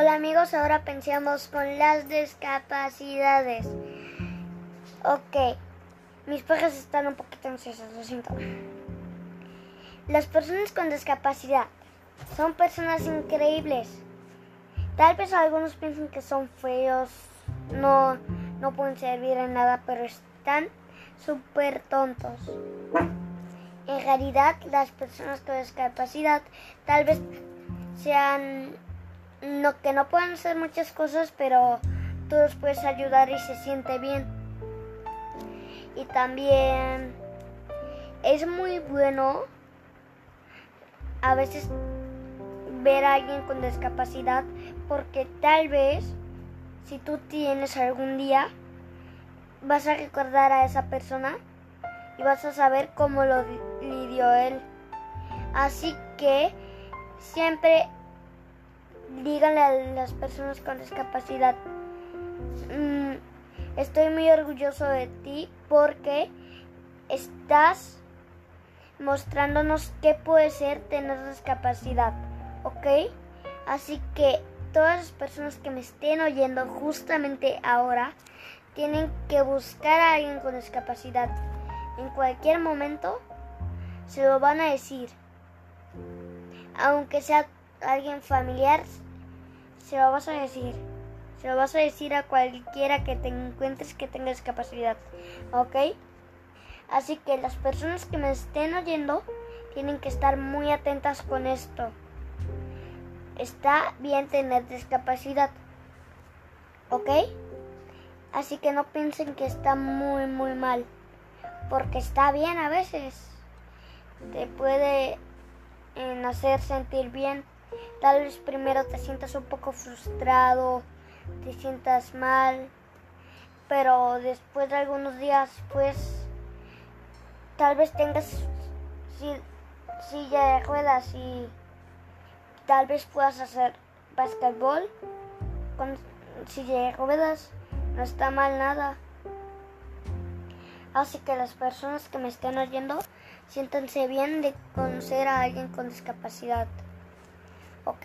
Hola amigos, ahora pensemos con las discapacidades. Ok, mis perros están un poquito ansiosos, lo siento. Las personas con discapacidad son personas increíbles. Tal vez algunos piensen que son feos, no, no pueden servir en nada, pero están súper tontos. En realidad, las personas con discapacidad tal vez sean no que no pueden hacer muchas cosas, pero tú los puedes ayudar y se siente bien. Y también es muy bueno a veces ver a alguien con discapacidad porque tal vez si tú tienes algún día vas a recordar a esa persona y vas a saber cómo lo lidió él. Así que siempre díganle a las personas con discapacidad, mm, estoy muy orgulloso de ti porque estás mostrándonos qué puede ser tener discapacidad, ¿ok? Así que todas las personas que me estén oyendo justamente ahora tienen que buscar a alguien con discapacidad. En cualquier momento se lo van a decir. Aunque sea alguien familiar, se lo vas a decir. Se lo vas a decir a cualquiera que te encuentres que tenga discapacidad. ¿Ok? Así que las personas que me estén oyendo tienen que estar muy atentas con esto. Está bien tener discapacidad. ¿Ok? Así que no piensen que está muy, muy mal. Porque está bien a veces. Te puede en hacer sentir bien. Tal vez primero te sientas un poco frustrado, te sientas mal, pero después de algunos días, pues, tal vez tengas silla de ruedas y tal vez puedas hacer basquetbol con silla de ruedas. No está mal nada. Así que las personas que me estén oyendo, siéntanse bien de conocer a alguien con discapacidad. ¿Ok?